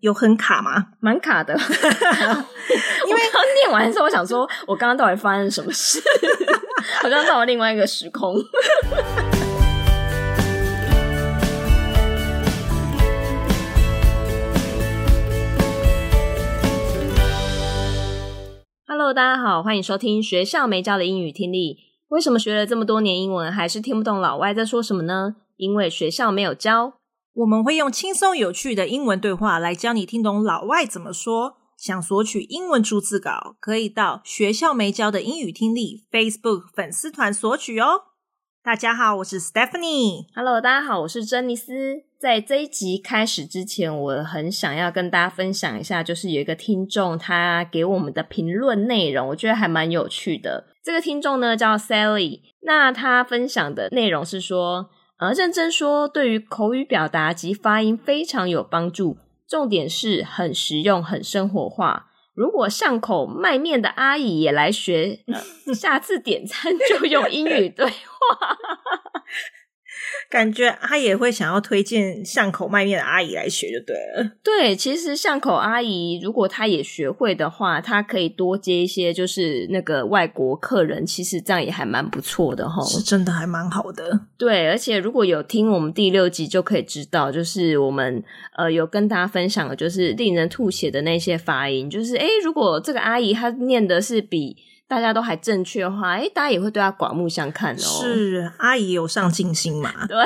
有很卡吗？蛮卡的，因为刚念完之后，我想说，我刚刚到底发生什么事？好像到了另外一个时空。Hello，大家好，欢迎收听学校没教的英语听力。为什么学了这么多年英文，还是听不懂老外在说什么呢？因为学校没有教。我们会用轻松有趣的英文对话来教你听懂老外怎么说。想索取英文逐字稿，可以到学校没教的英语听力 Facebook 粉丝团索取哦。大家好，我是 Stephanie。Hello，大家好，我是珍妮斯。在这一集开始之前，我很想要跟大家分享一下，就是有一个听众他给我们的评论内容，我觉得还蛮有趣的。这个听众呢叫 Sally，那他分享的内容是说。而认真说，对于口语表达及发音非常有帮助，重点是很实用、很生活化。如果巷口卖面的阿姨也来学，呃，下次点餐就用英语对话。感觉他也会想要推荐巷口卖面的阿姨来学就对了。对，其实巷口阿姨如果她也学会的话，她可以多接一些就是那个外国客人，其实这样也还蛮不错的哈。是真的还蛮好的。对，而且如果有听我们第六集就可以知道，就是我们呃有跟大家分享的就是令人吐血的那些发音，就是诶如果这个阿姨她念的是比。大家都还正确的话，诶，大家也会对他刮目相看哦。是，阿姨有上进心嘛？对。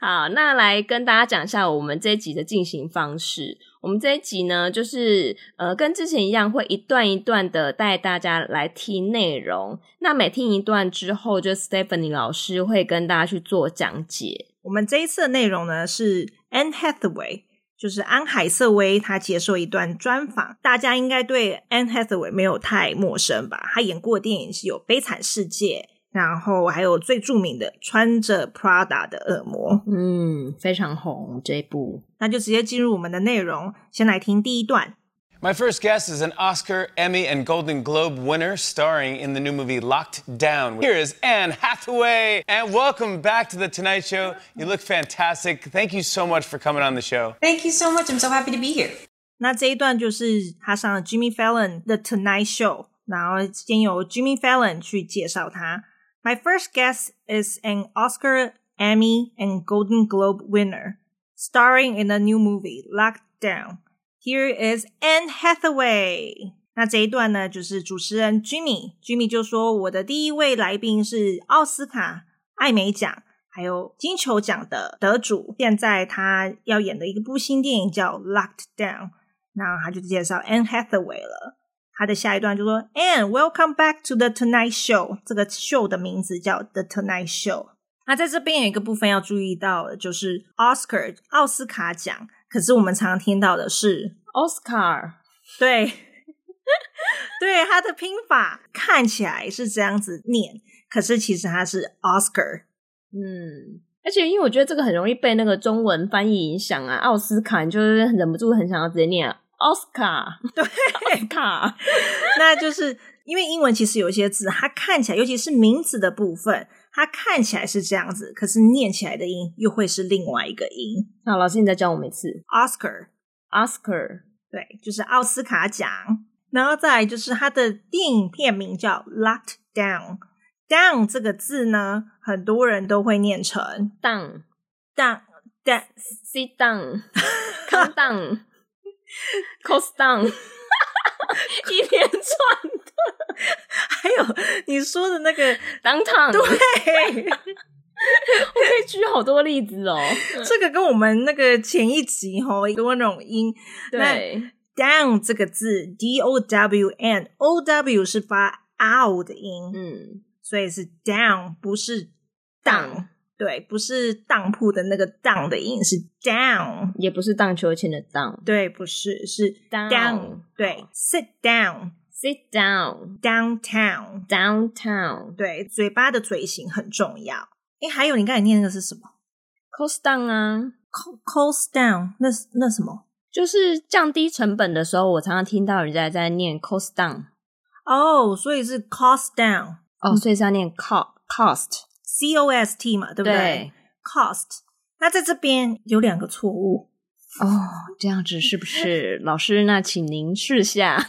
好，那来跟大家讲一下我们这一集的进行方式。我们这一集呢，就是呃，跟之前一样，会一段一段的带大家来听内容。那每听一段之后，就 Stephanie 老师会跟大家去做讲解。我们这一次的内容呢，是 Anne Hathaway。就是安海瑟薇，她接受一段专访，大家应该对 Anne Hathaway 没有太陌生吧？她演过的电影是有《悲惨世界》，然后还有最著名的《穿着 Prada 的恶魔》，嗯，非常红这一部。那就直接进入我们的内容，先来听第一段。My first guest is an Oscar, Emmy, and Golden Globe winner starring in the new movie Locked Down. Here is Anne Hathaway, and welcome back to The Tonight Show. You look fantastic. Thank you so much for coming on the show. Thank you so much. I'm so happy to be here. 那这一段就是他上了 Jimmy Fallon The Tonight Show，然后先由 Jimmy Fallon 去介绍他。My first guest is an Oscar, Emmy, and Golden Globe winner starring in the new movie Locked Down. Here is Anne Hathaway。那这一段呢，就是主持人 Jimmy，Jimmy 就说：“我的第一位来宾是奥斯卡、艾美奖还有金球奖的得主，现在他要演的一部新电影叫《Locked Down》，那他就介绍 Anne Hathaway 了。他的下一段就说：“Anne，welcome back to the Tonight Show。这个 show 的名字叫 The Tonight Show。那在这边有一个部分要注意到的，就是 Oscar 奥斯卡奖。”可是我们常常听到的是 Oscar，对，对，它的拼法看起来是这样子念，可是其实它是 Oscar。嗯，而且因为我觉得这个很容易被那个中文翻译影响啊，奥斯卡，你就是忍不住很想要直接念 Oscar，对，Oscar，那就是因为英文其实有一些字，它看起来，尤其是名字的部分。它看起来是这样子，可是念起来的音又会是另外一个音。那，老师，你再教我们一次。Oscar，Oscar，对，就是奥斯卡奖。然后再来就是它的电影片名叫《Locked Down》。Down 这个字呢，很多人都会念成 down，down，down，sit down，come down，cost down，一连串的。还有你说的那个 downtown，对，我可以举好多例子哦。这个跟我们那个前一集哈，多那种音。对，down 这个字，d o w n，o w 是发 out 的音，嗯，所以是 down，不是 down。对，不是当铺的那个当的音，是 down，也不是荡秋千的荡。对，不是，是 down, down。对，sit down。Sit down, downtown, downtown。对，嘴巴的嘴型很重要。诶，还有你刚才念那个是什么？Cost down 啊，cost down，那那什么？就是降低成本的时候，我常常听到人家在念 cost down。哦，所以是 cost down。哦，所以是要念 cost，c o s t 嘛，对不对？对，cost。那在这边有两个错误哦，这样子是不是？老师，那请您试下。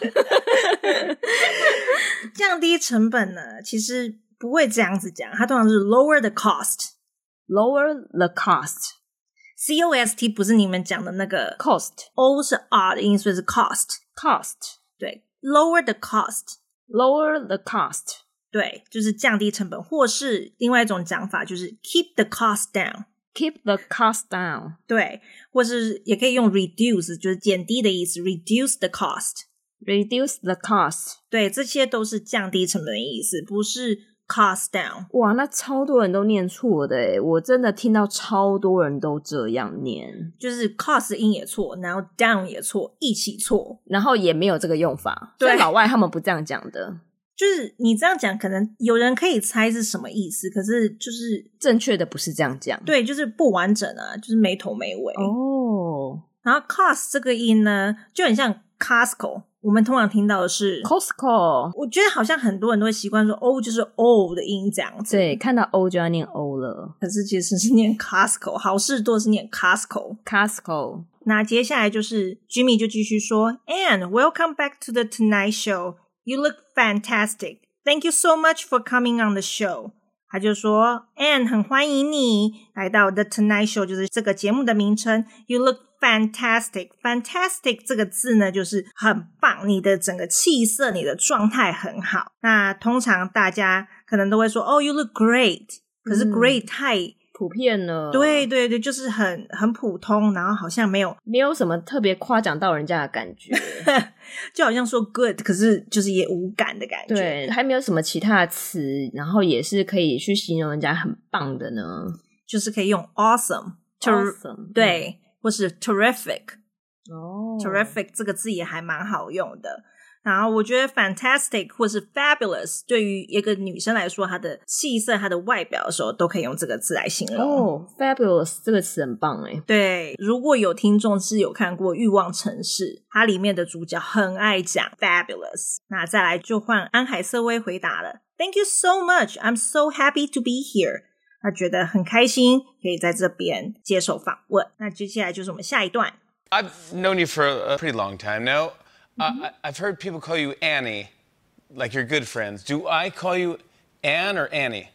降低成本呢，其实不会这样子讲，它通常是 lower the cost，lower the cost，c o s t 不是你们讲的那个 cost，o 是 r 的音，所以是 cost，cost，对，lower the cost，lower the cost，对，就是降低成本，或是另外一种讲法就是 keep the cost down，keep the cost down，对，或是也可以用 reduce，就是减低的意思，reduce the cost。Reduce the cost，对，这些都是降低成本的意思，不是 cost down。哇，那超多人都念错的诶，我真的听到超多人都这样念，就是 cost 音也错，然后 down 也错，一起错，然后也没有这个用法。对，老外他们不这样讲的，就是你这样讲，可能有人可以猜是什么意思，可是就是正确的不是这样讲，对，就是不完整啊，就是没头没尾哦。然后 cost 这个音呢，就很像 Costco。我们通常听到的是 Costco，我觉得好像很多人都会习惯说 O 就是 O 的音这样子。对，看到 O 就要念 O 了。可是其实是念 Costco，好事多是念 Costco。Costco。那接下来就是 Jimmy 就继续说，And welcome back to the Tonight Show. You look fantastic. Thank you so much for coming on the show. 他就说，And 很欢迎你来到 The Tonight Show，就是这个节目的名称。You look fantastic. Fantastic 这个字呢，就是很棒，你的整个气色、你的状态很好。那通常大家可能都会说，哦，You look great。可是 great 太 普遍了。对对对，就是很很普通，然后好像没有没有什么特别夸奖到人家的感觉。就好像说 good，可是就是也无感的感觉。对，还没有什么其他的词，然后也是可以去形容人家很棒的呢。就是可以用 awesome，awesome，对，或是 terrific。哦，terrific 这个字也还蛮好用的。然后我觉得 fantastic 或是 fabulous 对于一个女生来说，她的气色、她的外表的时候，都可以用这个字来形容。哦、oh，fabulous 这个词很棒诶。对，如果有听众是有看过《欲望城市》，它里面的主角很爱讲 fabulous。那再来就换安海瑟薇回答了：“Thank you so much, I'm so happy to be here。”他觉得很开心，可以在这边接受访问。那接下来就是我们下一段。I've known you for a pretty long time now. Uh, I've heard people call you Annie, like you're good friends. Do I call you Anne or Annie?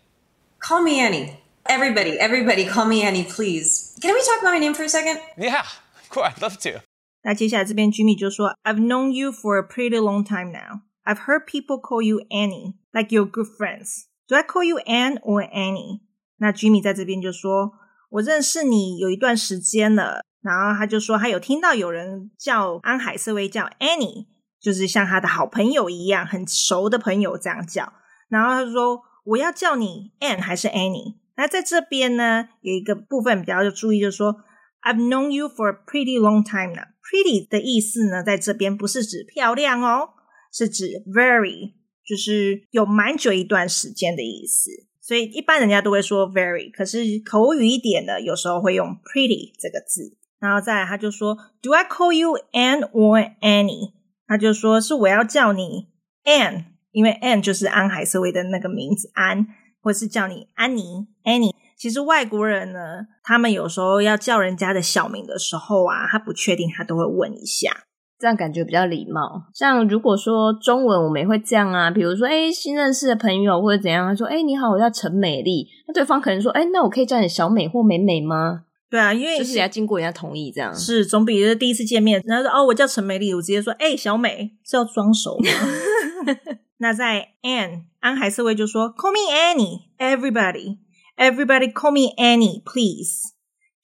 Call me Annie. Everybody, everybody, call me Annie, please. Can we talk about my name for a second? Yeah, of course, I'd love to. 那接下来这边 Jimmy 就说，I've known you for a pretty long time now. I've heard people call you Annie, like you're good friends. Do I call you Anne or Annie? 那 Jimmy 在这边就说，我认识你有一段时间了。 然后他就说，他有听到有人叫安海瑟薇叫 Annie，就是像他的好朋友一样，很熟的朋友这样叫。然后他说，我要叫你 Ann 还是 Annie？那在这边呢，有一个部分比较要注意，就是说 I've known you for a pretty long time now。Pretty 的意思呢，在这边不是指漂亮哦，是指 very，就是有蛮久一段时间的意思。所以一般人家都会说 very，可是口语一点的，有时候会用 pretty 这个字。然后再来，他就说，Do I call you Ann or Annie？他就说是我要叫你 Ann，因为 Ann 就是安海瑟薇的那个名字安，或是叫你安妮 Annie。其实外国人呢，他们有时候要叫人家的小名的时候啊，他不确定，他都会问一下，这样感觉比较礼貌。像如果说中文，我们也会这样啊，比如说哎，新认识的朋友或者怎样，他说哎，你好，我叫陈美丽，那对方可能说哎，那我可以叫你小美或美美吗？对啊，因为就是要经过人家同意，这样是总比是第一次见面，然后说哦，我叫陈美丽，我直接说哎，小美是要装熟吗？那在 Anne 安海瑟薇就说 Call me Annie，everybody everybody call me Annie please。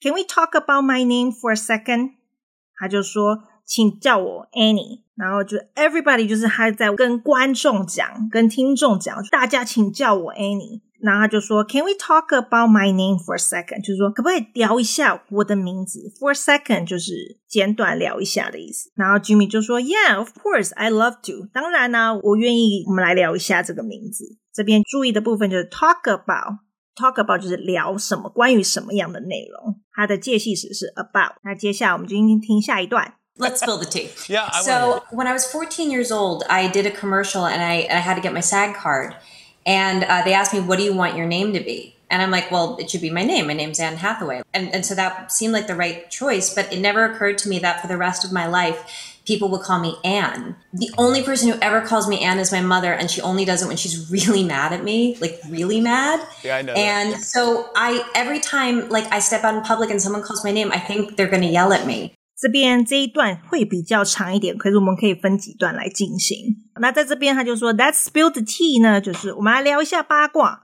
Can we talk about my name for a second？他就说请叫我 Annie，然后就 everybody 就是他在跟观众讲，跟听众讲，大家请叫我 Annie。然后他就说，Can we talk about my name for a second？就是说，可不可以聊一下我的名字？For a second 就是简短聊一下的意思。然后 Jimmy 就说，Yeah，of course，I love to。当然呢、啊，我愿意。我们来聊一下这个名字。这边注意的部分就是 talk about，talk about 就是聊什么，关于什么样的内容。它的介系词是 about。那接下来我们就听听下一段。Let's spill the tea. Yeah. I so when I was 14 years old, I did a commercial and I, I had to get my SAG card. And uh, they asked me, what do you want your name to be? And I'm like, well, it should be my name. My name's Anne Hathaway. And, and so that seemed like the right choice. But it never occurred to me that for the rest of my life, people will call me Anne. The only person who ever calls me Anne is my mother, and she only does it when she's really mad at me, like really mad. Yeah, I know. And that. so I, every time like I step out in public and someone calls my name, I think they're going to yell at me. 这边这一段会比较长一点，可是我们可以分几段来进行。那在这边他就说，Let's spill the tea 呢，就是我们来聊一下八卦。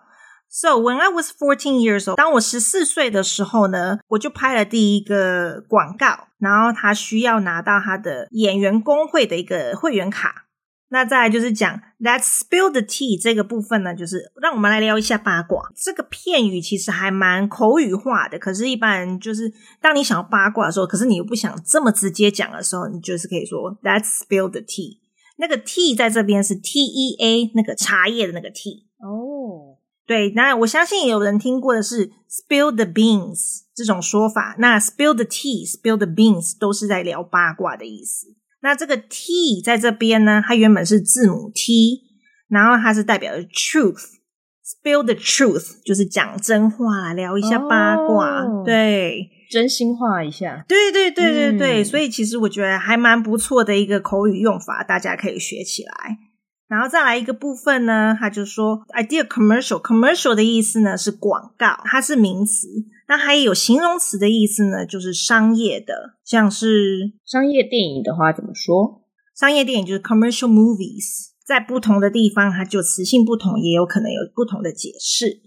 So when I was fourteen years old，当我十四岁的时候呢，我就拍了第一个广告，然后他需要拿到他的演员工会的一个会员卡。那再来就是讲 Let's spill the tea 这个部分呢，就是让我们来聊一下八卦。这个片语其实还蛮口语化的，可是，一般人就是当你想要八卦的时候，可是你又不想这么直接讲的时候，你就是可以说 Let's spill the tea。那个 tea 在这边是 T E A，那个茶叶的那个 tea。哦。对，那我相信也有人听过的是 spill the beans 这种说法。那 spill the tea、spill the beans 都是在聊八卦的意思。那这个 T 在这边呢，它原本是字母 T，然后它是代表的 truth。spill the truth 就是讲真话，聊一下八卦，哦、对，真心话一下。对对对对对，嗯、所以其实我觉得还蛮不错的一个口语用法，大家可以学起来。然后再来一个部分呢，他就说 idea commercial，commercial 的意思呢是广告，它是名词。那还有形容词的意思呢，就是商业的，像是商业电影的话怎么说？商业电影就是 commercial movies，在不同的地方它就词性不同，也有可能有不同的解释。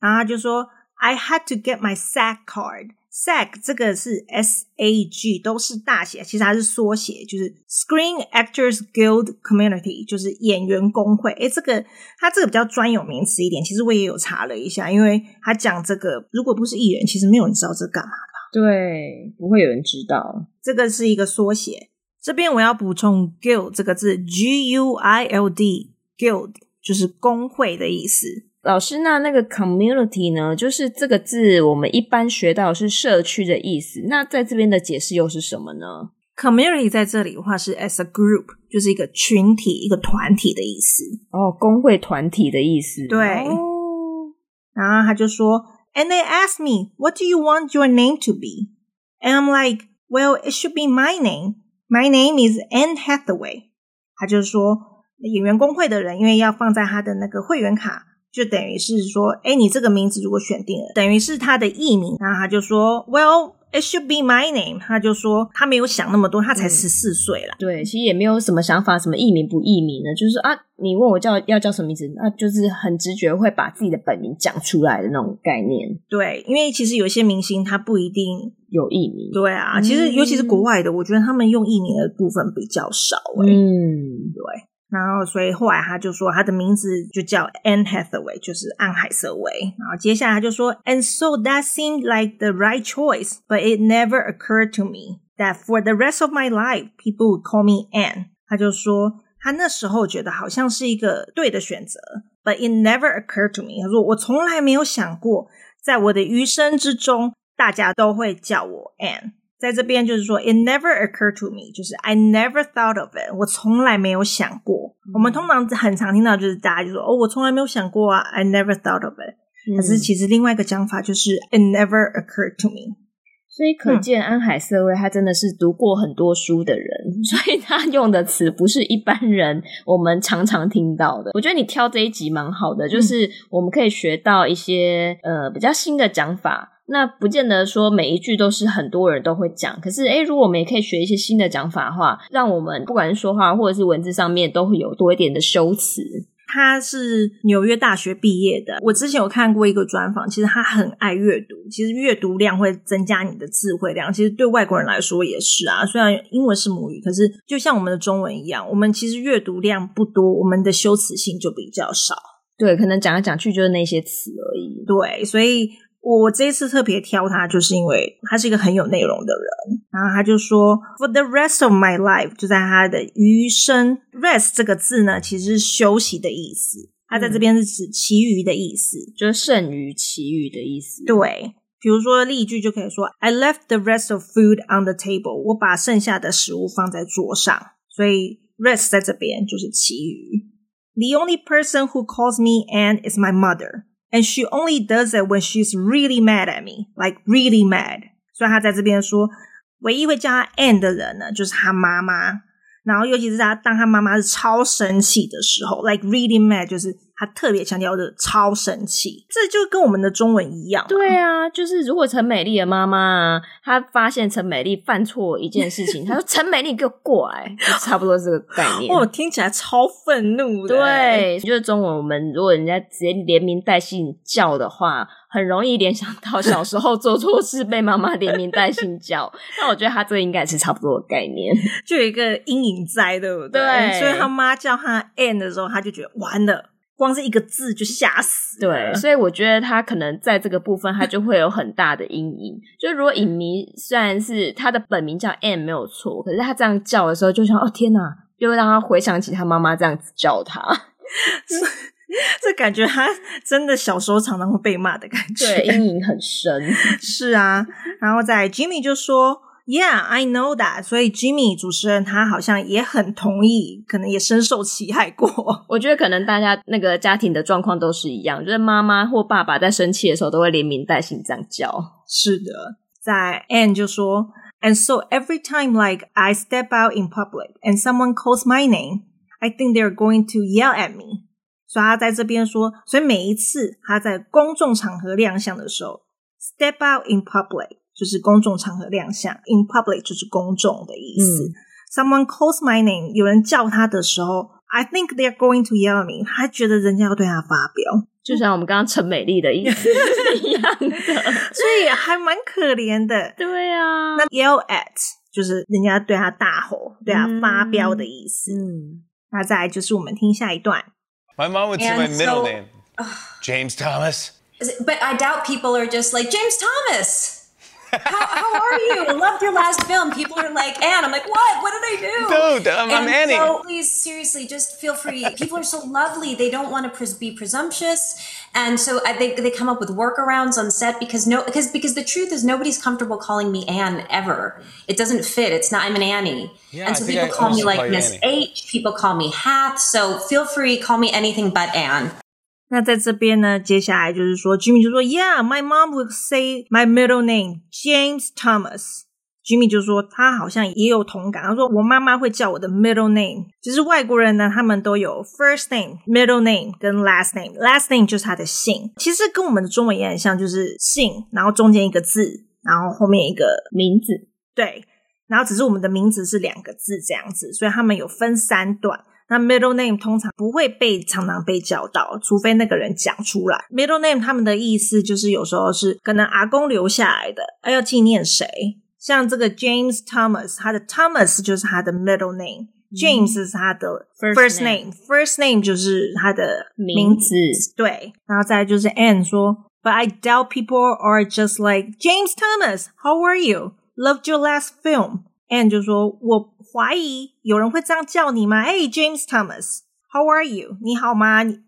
然后他就说 I had to get my SAG card。SAG 这个是 S A G，都是大写，其实它是缩写，就是 Screen Actors Guild Community，就是演员工会。诶，这个它这个比较专有名词一点，其实我也有查了一下，因为他讲这个，如果不是艺人，其实没有人知道这干嘛的。对，不会有人知道。这个是一个缩写。这边我要补充 Guild 这个字，G U I L D，Guild 就是工会的意思。老师，那那个 community 呢？就是这个字，我们一般学到是社区的意思。那在这边的解释又是什么呢？community 在这里的话是 as a group，就是一个群体、一个团体的意思。哦，工会团体的意思。对。哦。然后他就说，And they asked me, what do you want your name to be? And I'm like, well, it should be my name. My name is Anne Hathaway。他就说，演员工会的人因为要放在他的那个会员卡。就等于是说，哎，你这个名字如果选定了，等于是他的艺名，然后他就说，Well, it should be my name。他就说他没有想那么多，他才十四岁了。对，其实也没有什么想法，什么艺名不艺名的，就是啊，你问我叫要叫什么名字，那就是很直觉会把自己的本名讲出来的那种概念。对，因为其实有些明星他不一定有艺名。对啊，其实尤其是国外的，我觉得他们用艺名的部分比较少。嗯，对。然后，所以后来他就说他的名字就叫 Anne Hathaway，就是安海瑟薇。然后接下来他就说，And so that seemed like the right choice, but it never occurred to me that for the rest of my life, people would call me Anne。他就说他那时候觉得好像是一个对的选择，but it never occurred to me。他说我从来没有想过，在我的余生之中，大家都会叫我 Anne。 在这边就是说，it never occurred to me，就是 I never thought of it，我从来没有想过。嗯、我们通常很常听到就是大家就说，哦，我从来没有想过啊，I never thought of it。可是其实另外一个讲法就是 it never occurred to me。所以可见安海瑟薇他真的是读过很多书的人，嗯、所以他用的词不是一般人我们常常听到的。我觉得你挑这一集蛮好的，就是我们可以学到一些呃比较新的讲法。那不见得说每一句都是很多人都会讲，可是诶，如果我们也可以学一些新的讲法的话，让我们不管是说话或者是文字上面都会有多一点的修辞。他是纽约大学毕业的，我之前有看过一个专访，其实他很爱阅读，其实阅读量会增加你的智慧量，其实对外国人来说也是啊。虽然英文是母语，可是就像我们的中文一样，我们其实阅读量不多，我们的修辞性就比较少。对，可能讲来讲去就是那些词而已。对，所以。我这一次特别挑他，就是因为他是一个很有内容的人。然后他就说，For the rest of my life，就在他的余生。Rest 这个字呢，其实是休息的意思。他在这边是指其余的意思，嗯、就是剩余、其余的意思。对，比如说例句就可以说，I left the rest of food on the table。我把剩下的食物放在桌上。所以 rest 在这边就是其余。The only person who calls me Anne is my mother。And she only does it when she's really mad at me, like really mad. 所以他在这边说，唯一会叫他 Anne 的人呢，就是他妈妈。然后尤其是他当他妈妈是超生气的时候，like really mad，就是。他特别强调的超生气，这就跟我们的中文一样。对啊，就是如果陈美丽的妈妈啊，她发现陈美丽犯错一件事情，她说：“陈美丽，给我过来。”就差不多这个概念。哦，听起来超愤怒的。对，就是中文，我们如果人家直接连名带姓叫的话，很容易联想到 小时候做错事被妈妈连名带姓叫。那我觉得他这个应该是差不多的概念，就有一个阴影在，对不对？对，所以他妈叫他 Anne 的时候，他就觉得完了。光是一个字就吓死，对，所以我觉得他可能在这个部分，他就会有很大的阴影。就如果影迷虽然是他的本名叫 Anne 没有错，可是他这样叫的时候，就想哦天哪，又让他回想起他妈妈这样子叫他，这感觉他真的小时候常常会被骂的感觉，对，阴影很深。是啊，然后在 Jimmy 就说。Yeah, I know that. 所以 Jimmy 主持人他好像也很同意，可能也深受其害过。我觉得可能大家那个家庭的状况都是一样，就是妈妈或爸爸在生气的时候都会连名带姓这样叫。是的，在 Anne 就说，And so every time like I step out in public and someone calls my name, I think they're going to yell at me. 所以他在这边说，所以每一次他在公众场合亮相的时候，step out in public。就是公众场合亮相，in public 就是公众的意思。嗯、Someone calls my name，有人叫他的时候，I think they're going to yell at me。他觉得人家要对他发飙，就像我们刚刚陈美丽的意思是一样的，所以还蛮可怜的。对啊，那 yell at 就是人家对他大吼、对他发飙的意思。嗯，那再来就是我们听下一段。My mom would say my middle name, James Thomas. But I doubt people are just like James Thomas. how, how are you? I loved your last film. People are like, Anne. I'm like, what? What did I do? Dude, um, I'm, I'm Annie. So please, seriously, just feel free. People are so lovely. They don't want to pres- be presumptuous. And so I think they come up with workarounds on set because no, because, because the truth is nobody's comfortable calling me Anne ever. It doesn't fit. It's not, I'm an Annie. Yeah, and so people I call me like Miss H. People call me Hath. So feel free, call me anything but Anne. 那在这边呢，接下来就是说，Jimmy 就说，Yeah, my mom would say my middle name, James Thomas. Jimmy 就说他好像也有同感，他说我妈妈会叫我的 middle name。其实外国人呢，他们都有 first name, middle name 跟 last name。last name 就是他的姓，其实跟我们的中文也很像，就是姓，然后中间一个字，然后后面一个名字。对，然后只是我们的名字是两个字这样子，所以他们有分三段。那 middle name 通常不会被常常被叫到，除非那个人讲出来。middle name 他们的意思就是有时候是可能阿公留下来的，要纪念谁。像这个 James Thomas，他的 Thomas 就是他的 middle name，James、嗯、是他的 first name，first name, name 就是他的名字。名字对，然后再来就是 Anne 说，But I doubt people are just like James Thomas. How are you? Loved your last film. Anne 就说：“我 怀疑有人会这样叫你吗？”哎，James Thomas，How are you？你好吗？你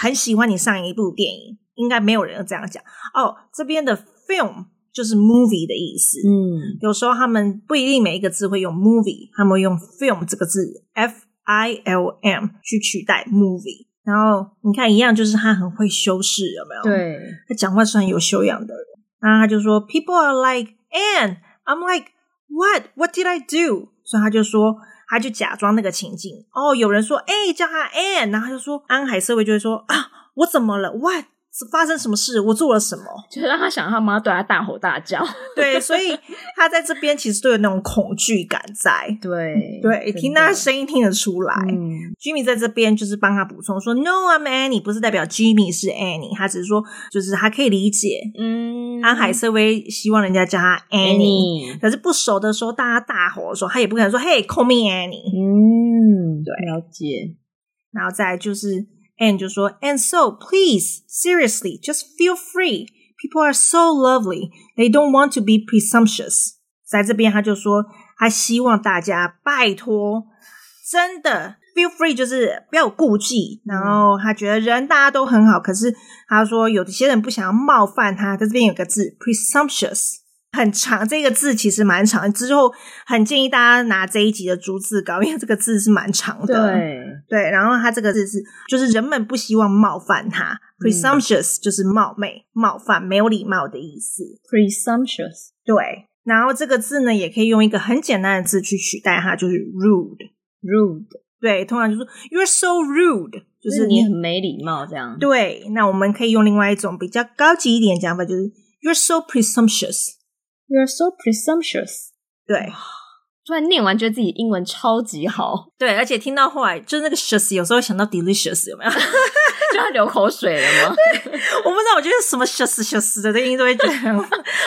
很喜欢你上一部电影，应该没有人这样讲哦。这边的 film 就是 movie 的意思。嗯，有时候他们不一定每一个字会用 movie，他们会用 film 这个字，F I L M 去取代 movie。然后你看一样，就是他很会修饰，有没有？对，他讲话是很有修养的人。然后他就说：“People are like Anne，I'm like。” What? What did I do? 所以他就说，他就假装那个情境。哦，有人说，哎，叫他 Anne，然后他就说，安海社会就会说，啊，我怎么了？What? 是发生什么事？我做了什么？就是让他想他妈对他大吼大叫。对，所以他在这边其实都有那种恐惧感在。对对，听他声音听得出来。嗯，Jimmy 在这边就是帮他补充说，No, I'm Annie，不是代表 Jimmy 是 Annie，他只是说就是他可以理解。嗯，安海瑟薇希望人家叫他 Annie，, Annie 可是不熟的时候，大家大吼的时候，他也不可能说，Hey, call me Annie。嗯，对，了解。然后再就是。Anne 就说，And so please, seriously, just feel free. People are so lovely. They don't want to be presumptuous. 在这边他就说，他希望大家拜托，真的 feel free，就是不要有顾忌。然后他觉得人大家都很好，可是他说有些人不想要冒犯他，在这边有个字 presumptuous。 很长，这个字其实蛮长。之后很建议大家拿这一集的逐字稿，因为这个字是蛮长的。对对，然后它这个字是，就是人们不希望冒犯他，presumptuous 就是冒昧、冒犯、没有礼貌的意思。presumptuous 对，然后这个字呢，也可以用一个很简单的字去取代它，就是 rude。rude 对，通常就是 you're so rude，就是你很没礼貌这样。对，那我们可以用另外一种比较高级一点讲法，就是 you're so presumptuous。You're so presumptuous。对。突然念完，觉得自己英文超级好。对，而且听到后来，就是那个 shus，有时候会想到 delicious，有没有？就要流口水了吗？我不知道，我觉得什么 shus shus 的这音都会觉得很，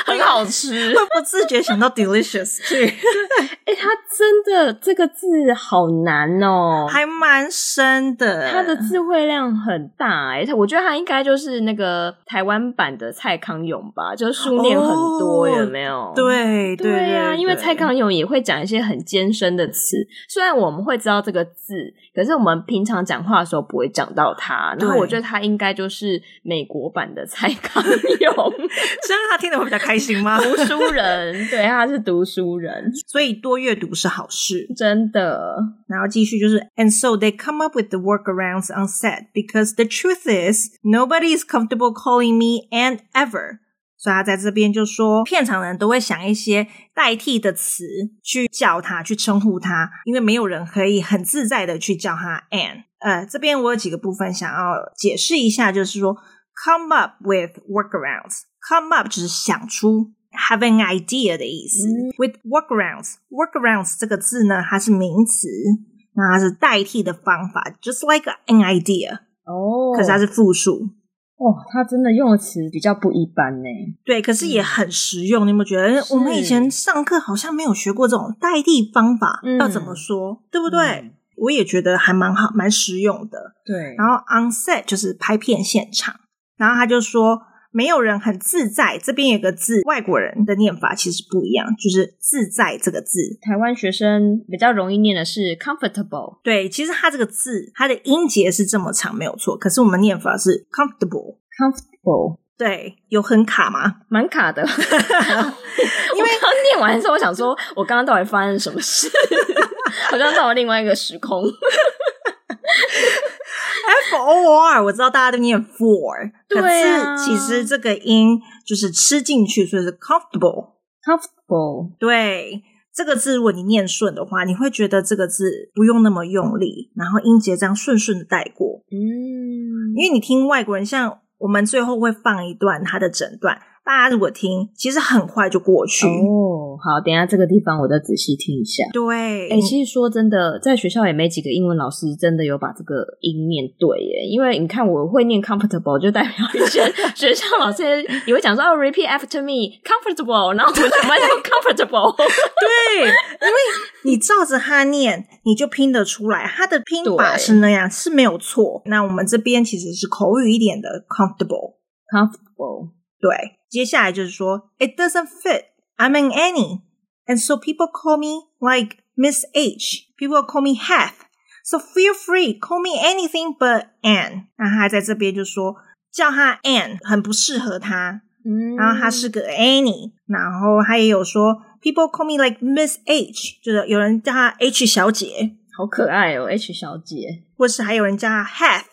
很好吃，会不自觉想到 delicious 去。哎、欸，它真的这个字好难哦，还蛮深的。它的字汇量很大哎，我觉得它应该就是那个台湾版的蔡康永吧，就是书念很多，哦、有没有？对对呀，啊，因为蔡康永也会讲一些很艰深的词，虽然我们会知道这个字，可是我们平常讲话的时候不会讲到它。然后我觉得他应该就是美国版的蔡康永，这样他听得会比较开心吗？读书人，对，他是读书人，所以多阅读是好事，真的。然后继续就是，and so they come up with the workarounds on set because the truth is nobody is comfortable calling me and ever. 所以他在这边就说，片场人都会想一些代替的词去叫他，去称呼他，因为没有人可以很自在的去叫他 Ann。呃，这边我有几个部分想要解释一下，就是说，come up with workarounds。come up 就是想出，have an idea 的意思。嗯、with workarounds，workarounds 这个字呢，它是名词，那它是代替的方法，just like an idea。哦，可是它是复数。哦，它真的用的词比较不一般呢。对，可是也很实用。嗯、你有没有觉得，我们以前上课好像没有学过这种代替方法，嗯、要怎么说，对不对？嗯、我也觉得还蛮好，蛮实用的。对。然后 on set 就是拍片现场，然后他就说没有人很自在。这边有个字，外国人的念法其实不一样，就是“自在”这个字。台湾学生比较容易念的是 comfortable。对，其实它这个字，它的音节是这么长，没有错。可是我们念法是 comfortable。comfortable，对，有很卡吗？蛮卡的，因为刚念完的时候，我想说，我刚刚到底发生什么事？好像到了另外一个时空。F O R，我知道大家都念 for，对啊，可是其实这个音就是吃进去，所以是 comfortable，comfortable。对，这个字如果你念顺的话，你会觉得这个字不用那么用力，然后音节这样顺顺的带过。嗯，因为你听外国人像。我们最后会放一段他的整段，大家如果听，其实很快就过去。哦，好，等一下这个地方我再仔细听一下。对，哎、欸，其实说真的，在学校也没几个英文老师真的有把这个音念对耶。因为你看，我会念 comfortable，就代表一些 学校老师也会讲说哦，repeat after me，comfortable，然后我们怎么叫 comfortable？对，因为你照着他念，你就拼得出来，他的拼法是那样，是没有错。那我们这边其实是口语一点的 comfortable，comfortable，对。接下来就是说，It doesn't fit. I'm an Annie, and so people call me like Miss H. People call me Hath. So feel free, call me anything but Ann. 那他在这边就说，叫他 Ann 很不适合他，嗯，然后他是个 Annie。然后他也有说，People call me like Miss H，就是有人叫他 H 小姐，好可爱哦，H 小姐，或是还有人叫他 Hath。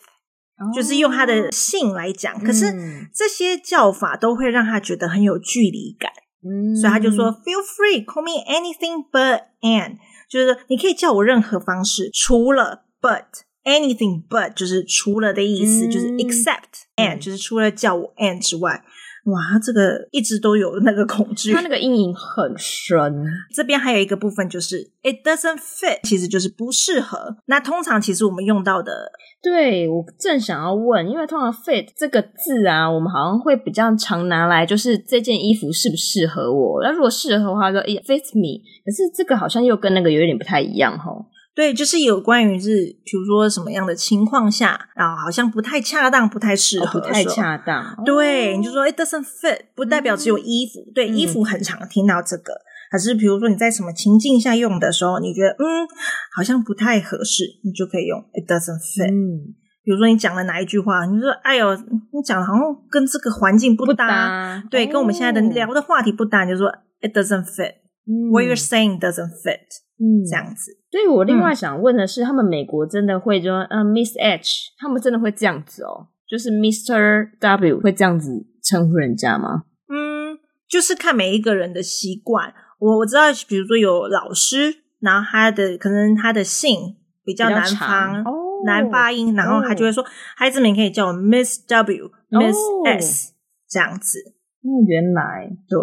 就是用他的姓来讲，可是这些叫法都会让他觉得很有距离感，嗯，所以他就说 Feel free, call me anything but Ann，就是你可以叫我任何方式，除了 but anything but 就是除了的意思，嗯、就是 except Ann，就是除了叫我 Ann 之外。哇，这个一直都有那个恐惧，它那个阴影很深。这边还有一个部分就是 it doesn't fit，其实就是不适合。那通常其实我们用到的，对，我正想要问，因为通常 fit 这个字啊，我们好像会比较常拿来，就是这件衣服适不适合我。那如果适合的话，说 it fits me。可是这个好像又跟那个有点不太一样齁。对，就是有关于是，比如说什么样的情况下，然后好像不太恰当，不太适合，哦，不太恰当。对，哦、你就说 it doesn't fit，不代表只有衣服。嗯、对，衣服很常听到这个，可是比如说你在什么情境下用的时候，你觉得嗯，好像不太合适，你就可以用 it doesn't fit。嗯，比如说你讲了哪一句话，你说哎呦，你讲的好像跟这个环境不搭，不搭对，哦、跟我们现在的聊的话题不搭，你就说 it doesn't fit。嗯、What you're saying doesn't fit。嗯，这样子。所以我另外想问的是，嗯、他们美国真的会说，嗯，Miss H，他们真的会这样子哦？就是 Mr. W 会这样子称呼人家吗？嗯，就是看每一个人的习惯。我我知道，比如说有老师，然后他的可能他的姓比较难发，哦、难发音，然后他就会说，哦、孩子们可以叫我 Miss W、哦、Miss S 这样子。哦，原来对，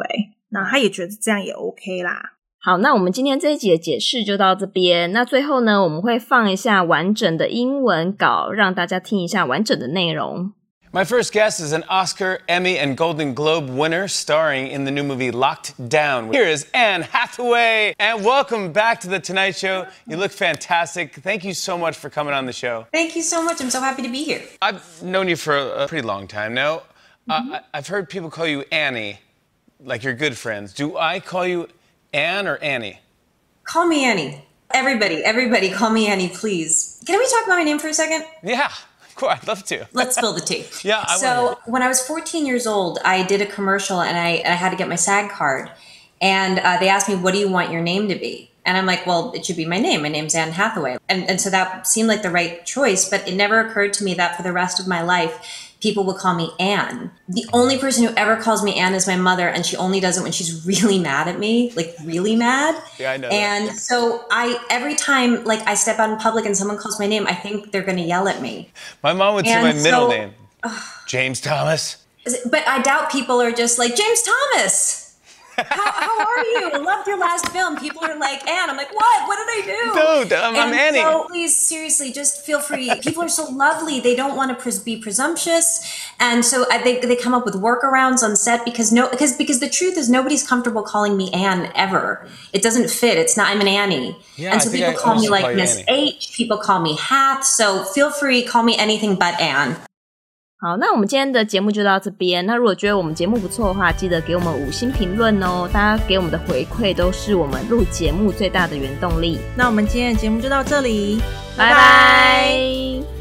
然后他也觉得这样也 OK 啦。好，那我们今天这一集的解释就到这边。那最后呢，我们会放一下完整的英文稿，让大家听一下完整的内容。My first guest is an Oscar, Emmy, and Golden Globe winner starring in the new movie Locked Down. Here is Anne Hathaway, and welcome back to The Tonight Show. You look fantastic. Thank you so much for coming on the show. Thank you so much. I'm so happy to be here. I've known you for a, pretty long time now. Mm-hmm. Uh, I've heard people call you Annie, like you're good friends. Do I call you Anne or Annie? Call me Annie. Everybody, everybody, call me Annie, please. Can we talk about my name for a second? Yeah, of course. I'd love to. Let's spill the tea. yeah. I so when I was 14 years old, I did a commercial and I, I had to get my SAG card, and uh, they asked me, "What do you want your name to be?" And I'm like, well, it should be my name. My name's Anne Hathaway. And, and so that seemed like the right choice, but it never occurred to me that for the rest of my life, people will call me Anne. The only person who ever calls me Anne is my mother, and she only does it when she's really mad at me, like really mad. Yeah, I know. And that. so I every time like I step out in public and someone calls my name, I think they're gonna yell at me. My mom would say my so, middle name. James Thomas. But I doubt people are just like James Thomas how, how are you? I loved your last film. People are like, Anne. I'm like, what? What did I do? Dude, um, I'm, I'm Annie. So please, seriously, just feel free. People are so lovely. They don't want to pres- be presumptuous, and so I think they come up with workarounds on set because no, because because the truth is nobody's comfortable calling me Anne ever. It doesn't fit. It's not. I'm an Annie, yeah, and so people I call me like Miss Annie. H. People call me Hath. So feel free, call me anything but Anne. 好，那我们今天的节目就到这边。那如果觉得我们节目不错的话，记得给我们五星评论哦。大家给我们的回馈都是我们录节目最大的原动力。那我们今天的节目就到这里，拜拜。